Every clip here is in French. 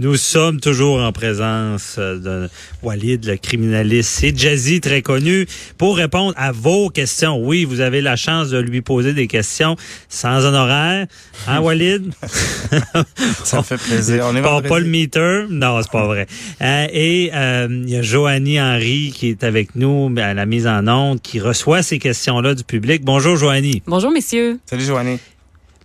Nous sommes toujours en présence euh, de Walid, le criminaliste et Jazzy, très connu, pour répondre à vos questions. Oui, vous avez la chance de lui poser des questions sans honoraire. Hein, Walid? Ça me fait plaisir. On est pas, pas le meter? Non, c'est pas vrai. Euh, et euh, il y a Joanie Henry qui est avec nous à la mise en onde, qui reçoit ces questions-là du public. Bonjour, Joanie. Bonjour, messieurs. Salut, Joanie.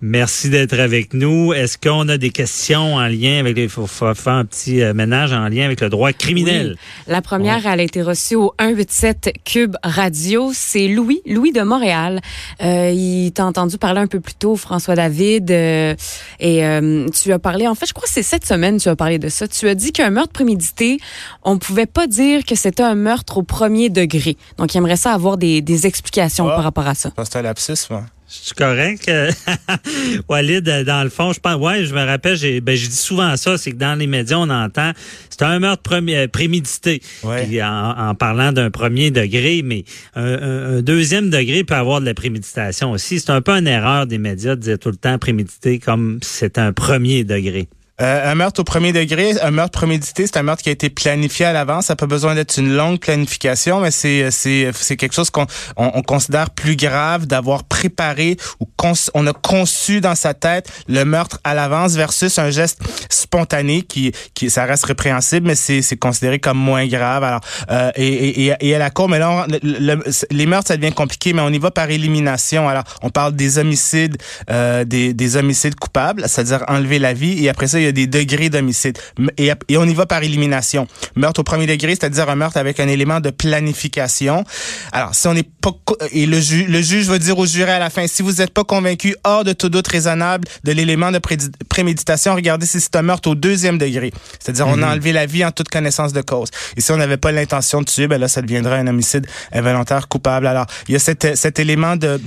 Merci d'être avec nous. Est-ce qu'on a des questions en lien avec les faut faire un petit euh, ménage en lien avec le droit criminel? La première, elle a été reçue au 187 Cube Radio. C'est Louis, Louis de Montréal. Euh, il t'a entendu parler un peu plus tôt, François David, euh, et euh, tu as parlé. En fait, je crois que c'est cette semaine tu as parlé de ça. Tu as dit qu'un meurtre prémédité, on pouvait pas dire que c'était un meurtre au premier degré. Donc, il aimerait ça avoir des, des explications Ah. par rapport à ça. C'est un lapsus, moi. C'est correct. Walid, euh, dans le fond, je pense, ouais, je me rappelle, j'ai, ben, je dis souvent ça, c'est que dans les médias, on entend, c'est un meurtre premier- euh, prémédité. Ouais. Puis en, en parlant d'un premier degré, mais un, un- un deuxième degré peut avoir de la préméditation aussi. C'est un peu une erreur des médias de dire tout le temps prémédité comme c'est un premier degré. Euh, un meurtre au premier degré, un meurtre prémédité, c'est un meurtre qui a été planifié à l'avance. Ça n'a pas besoin d'être une longue planification, mais c'est c'est c'est quelque chose qu'on on, on considère plus grave d'avoir préparé ou on a conçu dans sa tête le meurtre à l'avance versus un geste spontané qui qui ça reste répréhensible, mais c'est c'est considéré comme moins grave. Alors euh, et, et, et- à la cour, mais là les meurtres ça devient compliqué, mais on y va par élimination. Alors on parle des homicides, euh, des des homicides coupables, c'est-à-dire enlever la vie, et après ça il y a des degrés d'homicide. Et, et on y va par élimination. Meurtre au premier degré, c'est-à-dire un meurtre avec un élément de planification. Alors, si on n'est pas... co- Et le, ju- le juge va dire au juré à la fin, si vous n'êtes pas convaincu hors de tout doute raisonnable de l'élément de préméditation, regardez si c'est un meurtre au deuxième degré. C'est-à-dire, on a enlevé la vie en toute connaissance de cause. Et si on n'avait pas l'intention de tuer, ben là, ça deviendrait un homicide involontaire coupable. Alors, il y a cet élément de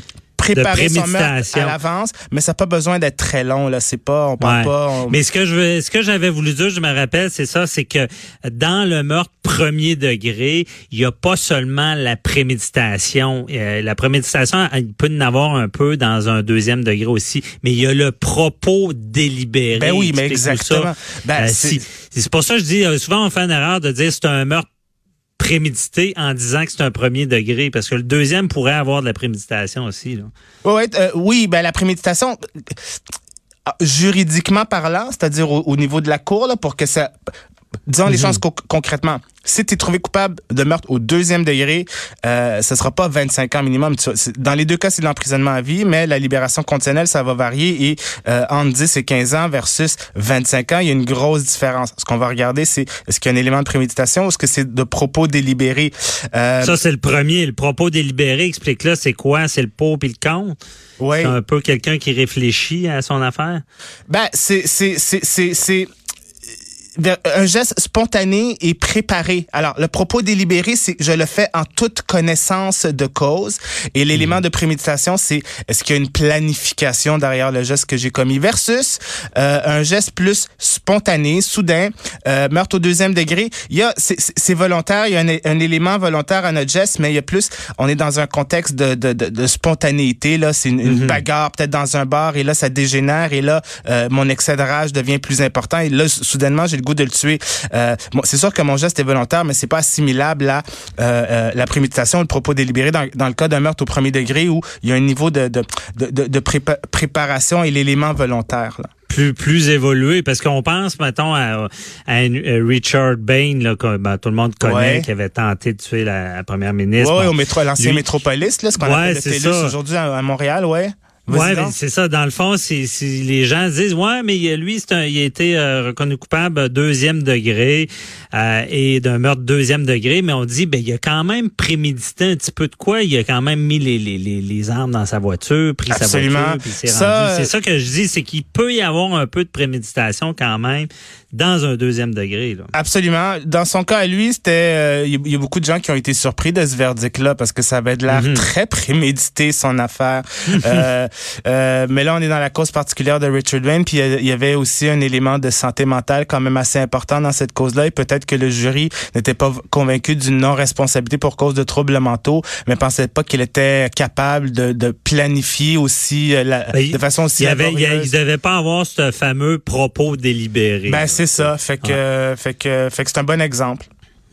préparer son meurtre à l'avance, mais ça n'a pas besoin d'être très long. Là, c'est pas, on parle Ouais. pas. on- Mais ce que je veux, ce que j'avais voulu dire, je me rappelle, c'est ça, c'est que dans le meurtre premier degré, il y a pas seulement la préméditation. Euh, la préméditation, il peut en avoir un peu dans un deuxième degré aussi, mais il y a le propos délibéré. Ben oui, mais exactement. Ben, Euh, c'est- si- c'est pour ça que je dis, euh, souvent on fait une erreur de dire c'est un meurtre prémédité en disant que c'est un premier degré, parce que le deuxième pourrait avoir de la préméditation aussi. Euh, oui, ben la préméditation, euh, juridiquement parlant, c'est-à-dire au, au niveau de la cour, là, pour que ça... Disons les choses co- concrètement. Si tu es trouvé coupable de meurtre au deuxième degré, euh, ce sera pas 25 ans minimum. Dans les deux cas, c'est de l'emprisonnement à vie, mais la libération conditionnelle, ça va varier et euh, entre 10 et 15 ans versus 25 ans, il y a une grosse différence. Ce qu'on va regarder, c'est est-ce qu'il y a un élément de préméditation ou est-ce que c'est de propos délibérés? Euh, Ça, c'est le premier. Le propos délibéré, explique-là, c'est quoi? C'est le pour puis le contre? ouais. C'est un peu quelqu'un qui réfléchit à son affaire? Ben, c'est, vers- un geste spontané et préparé. Alors, le propos délibéré, c'est je le fais en toute connaissance de cause. Et l'élément de préméditation, c'est est-ce qu'il y a une planification derrière le geste que j'ai commis versus euh, un geste plus spontané, soudain, euh, meurtre au deuxième degré? Il y a, c'est, volontaire, il y a un, un élément volontaire à notre geste, mais il y a plus, on est dans un contexte de, de, de, de spontanéité. Là, c'est une, une bagarre peut-être dans un bar et là, ça dégénère et là, euh, mon excès de rage devient plus important et là, soudainement, j'ai le goût de le tuer. Euh, bon, c'est sûr que mon geste est volontaire, mais c'est pas assimilable à euh, euh, la préméditation, le propos délibéré dans, dans le cas d'un meurtre au premier degré où il y a un niveau de, de, de, de, de prépa- préparation et l'élément volontaire. Là. Plus, plus évolué, parce qu'on pense, mettons, à, à Richard Bain, là, que ben, tout le monde connaît, Ouais. qui avait tenté de tuer la, la première ministre. Ouais, Bon. au métro, l'ancien métropolis, là, ce qu'on Ouais, appelle le TELUS aujourd'hui à, à Montréal, ouais. Ouais, c'est ça. Dans le fond, si, les gens disent, ouais, mais lui, c'est il a été euh, reconnu coupable deuxième degré euh, et d'un meurtre deuxième degré, mais on dit, ben, il a quand même prémédité un petit peu de quoi. Il a quand même mis les, les, les, armes dans sa voiture, pris sa voiture, puis s'est rendu. C'est ça que je dis, c'est qu'il peut y avoir un peu de préméditation quand même dans un deuxième degré. Là. Absolument. Dans son cas, à lui, c'était, euh, il y, a beaucoup de gens qui ont été surpris de ce verdict-là parce que ça avait de l'air mhm. très prémédité son affaire. euh, euh, mais là, on est dans la cause particulière de Richard Wayne, puis il y avait aussi un élément de santé mentale quand même assez important dans cette cause-là, et peut-être que le jury n'était pas convaincu d'une non-responsabilité pour cause de troubles mentaux, mais pensait pas qu'il était capable de, de planifier aussi euh, la, ben, de façon aussi. Il, avait, il, devait pas avoir ce fameux propos délibéré. Ben, c'est ça. Fait que, fait que, fait que c'est un bon exemple.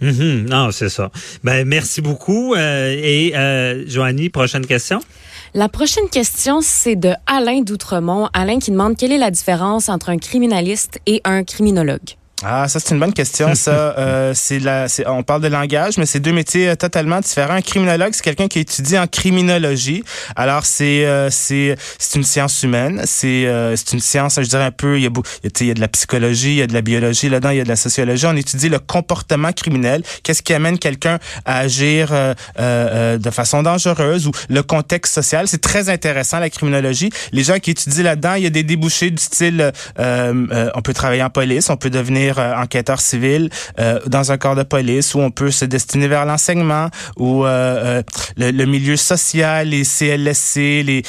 Mm-hmm. Non, c'est ça. Ben, merci beaucoup. Euh, et euh, Joanie, prochaine question? La prochaine question, c'est de Alain d'Outremont. Alain qui demande quelle est la différence entre un criminaliste et un criminologue? Ah, ça c'est une bonne question. Ça, euh, c'est la, on parle de langage, mais c'est deux métiers euh, totalement différents. Un criminologue, c'est quelqu'un qui étudie en criminologie. Alors c'est, euh, c'est, c'est une science humaine. C'est, euh, c'est une science, je dirais un peu. Il y a, il y a de la psychologie, il y a de la biologie là-dedans, il y a de la sociologie. On étudie le comportement criminel. Qu'est-ce qui amène quelqu'un à agir de façon dangereuse ou le contexte social? C'est très intéressant la criminologie. Les gens qui étudient là-dedans, il y a des débouchés du style, on peut travailler en police, on peut devenir euh, enquêteur civil euh, dans un corps de police où on peut se destiner vers l'enseignement ou euh, le, milieu social, les CLSC, les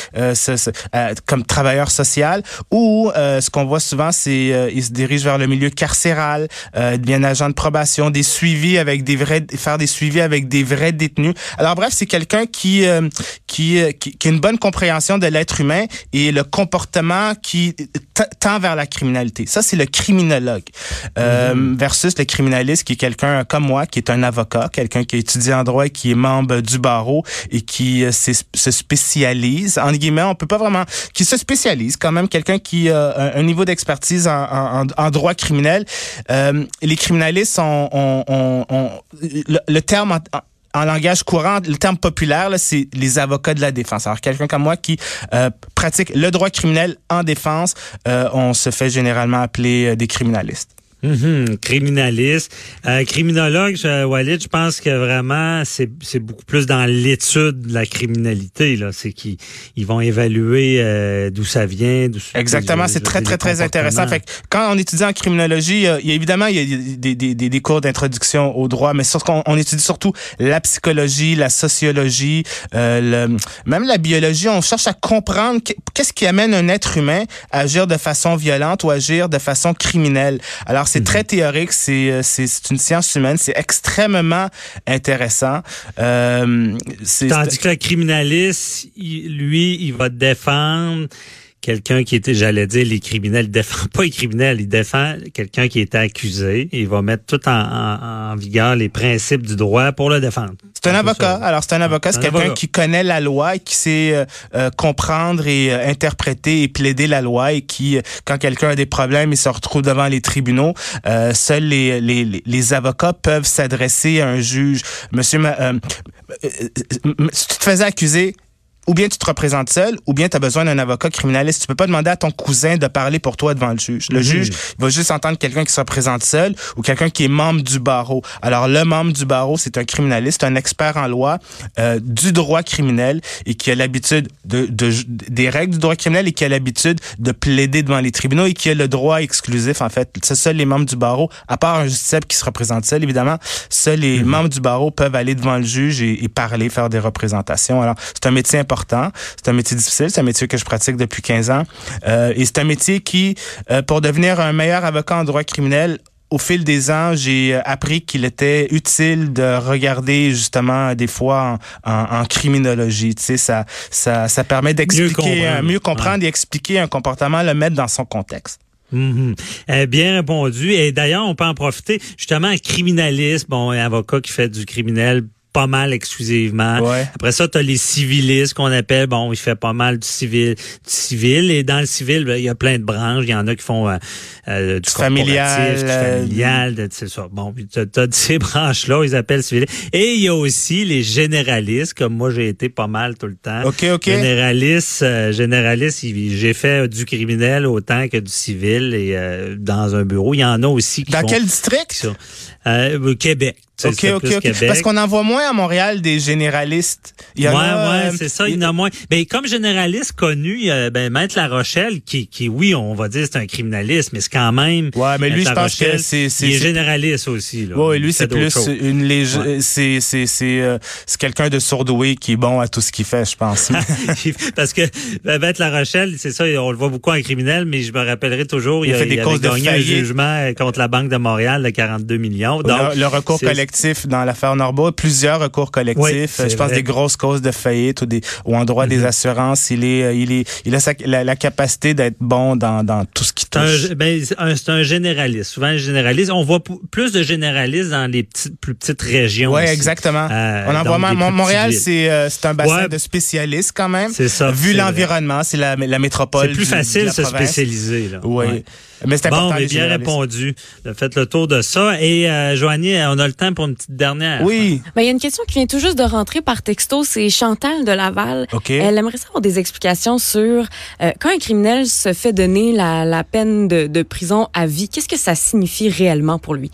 comme travailleur social ou ce qu'on voit souvent c'est ils se dirigent vers le milieu carcéral, bien agent de probation, des suivis avec des vrais faire des suivis avec des vrais détenus. Alors bref, c'est quelqu'un qui, qui, qui qui a une bonne compréhension de l'être humain et le comportement qui tend vers la criminalité. Ça c'est le criminologue. Euh, mhm. versus le criminaliste qui est quelqu'un comme moi, qui est un avocat, quelqu'un qui étudie en droit et qui est membre du barreau et qui euh, se spécialise, en guillemets, on peut pas vraiment, qui se spécialise quand même, quelqu'un qui a un niveau d'expertise en, en, droit criminel. Euh, les criminalistes ont, ont, le, terme en langage courant, le terme populaire, c'est les avocats de la défense. Alors, quelqu'un comme moi qui euh, pratique le droit criminel en défense, euh, on se fait généralement appeler euh, des criminalistes. Mhm, criminaliste. Euh, criminologue, je, Walid, je pense que vraiment, c'est, beaucoup plus dans l'étude de la criminalité. Là. C'est qu'ils ils vont évaluer euh, d'où ça vient. Exactement, c'est très, très, très intéressant. Fait quand on étudie en criminologie, il y a, évidemment, il y a des, des, des, cours d'introduction au droit, mais surtout, on, on, étudie surtout la psychologie, la sociologie, euh, le, même la biologie. On cherche à comprendre qu'est-ce qui amène un être humain à agir de façon violente ou agir de façon criminelle. Alors, c'est très théorique, euh, c'est c'est une science humaine, c'est extrêmement intéressant. Euh, Tandis que le criminaliste, lui, il va défendre quelqu'un qui était, j'allais dire, les criminels, il défend pas les criminels, il défend quelqu'un qui était accusé. Il va mettre tout en, en, vigueur les principes du droit pour le défendre. C'est un avocat. Alors, c'est un avocat, c'est quelqu'un qui connaît la loi et qui sait euh, euh, comprendre et euh, interpréter et plaider la loi et qui, quand quelqu'un a des problèmes, il se retrouve devant les tribunaux. seuls les, les, les, avocats peuvent s'adresser à un juge. Monsieur, si tu te faisais accuser, ou bien tu te représentes seul, ou bien tu as besoin d'un avocat criminaliste. Tu peux pas demander à ton cousin de parler pour toi devant le juge. Le mhm. juge va juste entendre quelqu'un qui se représente seul ou quelqu'un qui est membre du barreau. Alors le membre du barreau, c'est un criminaliste, un expert en loi euh, du droit criminel et qui a l'habitude de, de, des règles du droit criminel et qui a l'habitude de plaider devant les tribunaux et qui a le droit exclusif en fait. C'est seuls les membres du barreau, à part un justiciable qui se représente seul évidemment, seuls les mhm. membres du barreau peuvent aller devant le juge et, et parler, faire des représentations. Alors c'est un métier important c'est un métier difficile, c'est un métier que je pratique depuis 15 ans. Euh, et c'est un métier qui, euh, pour devenir un meilleur avocat en droit criminel, au fil des ans, j'ai appris qu'il était utile de regarder justement des fois en, criminologie. Tu sais, ça, ça, ça permet d'expliquer, mieux comprendre, et expliquer un comportement, le mettre dans son contexte. Mm-hmm. bien répondu. Et d'ailleurs, on peut en profiter. Justement, un criminaliste, bon, un avocat qui fait du criminel pas mal exclusivement. Ouais. Après ça, tu as les civilistes qu'on appelle, bon, il fait pas mal du civil, du civil. Et dans le civil, ben, il y a plein de branches. Il y en a qui font euh, euh, du familial, du euh, familial, de- c'est ça. Bon, tu as, ces branches-là, ils appellent civilistes. Et il y a aussi les généralistes, comme moi j'ai été pas mal tout le temps. OK, OK. Généraliste, euh, généraliste, j'ai fait du criminel autant que du civil et euh, dans un bureau. Il y en a aussi qui Dans font- quel qui district? sont- euh, Québec. OK, OK, plus OK. Québec. Parce qu'on en voit moins à Montréal des généralistes. Il y ouais, en a, ouais, euh, c'est ça, il y en a moins. Ben, comme généraliste connu, ben, Maître La Rochelle, qui, qui, oui, on va dire c'est un criminaliste, mais c'est quand même. Ouais, mais lui, je pense que c'est- c'est- Il est généraliste aussi, là. Ouais, lui, c'est plus choses. une lég... Ouais. c'est c'est c'est euh, c'est quelqu'un de sourdoué qui est bon à tout ce qu'il fait, je pense. Parce que ben, Maître La Rochelle, c'est ça, on le voit beaucoup en criminel, mais je me rappellerai toujours, Il il, a fait des il de gagné un jugement contre la Banque de Montréal de 42 millions. Donc, le, le recours collectif dans l'affaire Norbeau, plusieurs recours collectifs. Oui, je pense vrai. des grosses causes de faillite ou des ou en droit des Mhm. assurances. Il est, euh, il est, il a sa- la, la capacité d'être bon dans, dans tout ce qui touche. ben, c'est un, généraliste. Souvent, un généraliste. On voit plus de généralistes dans les petites, plus petites régions. Aussi. exactement. Euh, On en voit Montréal, c'est euh, c'est un bassin Ouais. de spécialistes quand même. C'est ça. Vu l'environnement, c'est la, la métropole. C'est plus du- facile de se spécialiser. Là. Oui. Ouais. Mais c'est important. Bon, mais les bien répondu. On a fait le tour de ça. Et euh, Joanie, on a le temps pour une petite dernière. Oui. Ben, il y a une question qui vient tout juste de rentrer par texto. C'est Chantal de Laval. OK. Elle aimerait savoir des explications sur euh, quand un criminel se fait donner la, la peine de, de prison à vie, qu'est-ce que ça signifie réellement pour lui?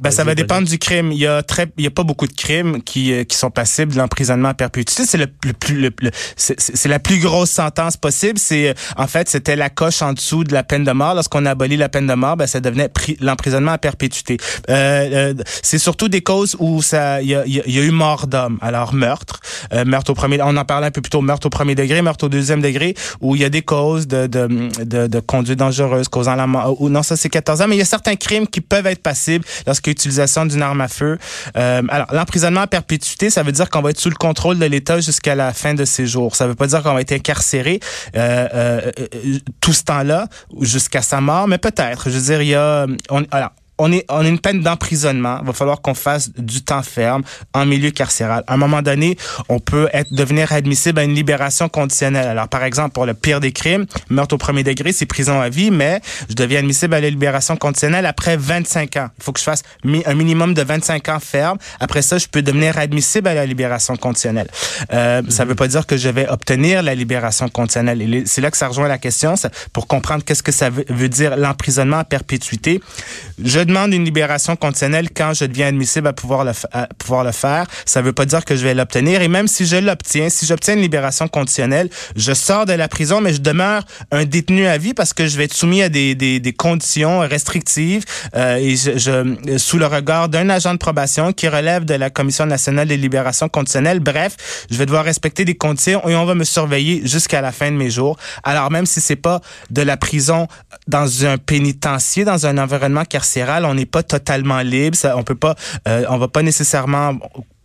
Ben, ça Vas-y, va dépendre du crime. Il y a très, il y a pas beaucoup de crimes qui, euh, qui sont passibles de l'emprisonnement à perpétuité. C'est le, plus, le, le- c'est la plus grosse sentence possible. C'est, euh, en fait, c'était la coche en dessous de la peine de mort. Lorsqu'on a aboli la peine de mort, ben, ça devenait pri- l'emprisonnement à perpétuité. Euh, euh, c'est surtout des causes où ça, il y a, y a eu mort d'homme. Alors, meurtre, euh, meurtre au premier, on en parlait un peu plus tôt, meurtre au premier degré, meurtre au deuxième degré, où il y a des causes de, de, de, de conduite dangereuse causant la mort. Ou non, ça, c'est 14 ans. Mais il y a certains crimes qui peuvent être passibles lorsqu'il y a utilisation d'une arme à feu. Euh, alors, l'emprisonnement à perpétuité, ça veut dire qu'on va être sous le contrôle de l'État jusqu'à la fin de ses jours. Ça veut pas dire qu'on va être incarcéré euh, euh, euh, tout ce temps-là jusqu'à sa mort, mais peut-être. Je veux dire, il y a... On, alors, on est on a une peine d'emprisonnement. Il va falloir qu'on fasse du temps ferme en milieu carcéral. À un moment donné, on peut être devenir admissible à une libération conditionnelle. Alors, par exemple, pour le pire des crimes, meurtre au premier degré, c'est prison à vie, mais je deviens admissible à la libération conditionnelle après 25 ans. Il faut que je fasse mi- un minimum de 25 ans ferme. Après ça, je peux devenir admissible à la libération conditionnelle. Euh, Ça veut pas dire que je vais obtenir la libération conditionnelle. C'est là que ça rejoint la question, pour comprendre qu'est-ce que ça veut, veut dire l'emprisonnement à perpétuité. Je demande une libération conditionnelle quand je deviens admissible à pouvoir le, faire. Ça veut pas dire que je vais l'obtenir. Et même si je l'obtiens, si j'obtiens une libération conditionnelle, je sors de la prison, mais je demeure un détenu à vie parce que je vais être soumis à des, conditions restrictives euh, sous le regard d'un agent de probation qui relève de la Commission nationale des libérations conditionnelles. Bref, je vais devoir respecter des conditions et on va me surveiller jusqu'à la fin de mes jours. Alors même si c'est pas de la prison dans un pénitencier, dans un environnement carcéral, on n'est pas totalement libre. On peut pas, euh, va pas nécessairement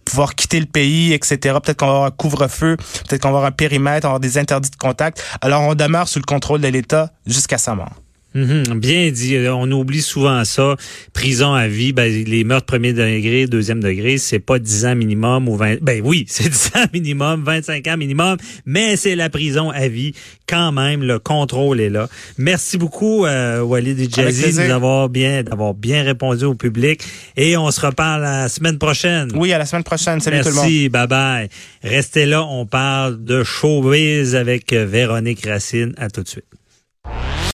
pouvoir quitter le pays, etc. Peut-être qu'on va avoir un couvre-feu, peut-être qu'on va avoir un périmètre, on va avoir des interdits de contact. Alors on demeure sous le contrôle de l'État jusqu'à sa mort. Mhm, bien dit. On oublie souvent ça. Prison à vie, ben, les meurtres premier degré, deuxième degré, c'est pas 10 ans minimum ou 20... Ben oui, c'est 10 ans minimum, 25 ans minimum, mais c'est la prison à vie. Quand même, le contrôle est là. Merci beaucoup, euh, Walid et Jazzy, plaisir. de nous avoir bien, d'avoir bien répondu au public. Et on se reparle la semaine prochaine. Oui, à la semaine prochaine. Salut tout le monde. Merci, bye bye. Restez là, on parle de showbiz avec euh, Véronique Racine. À tout de suite.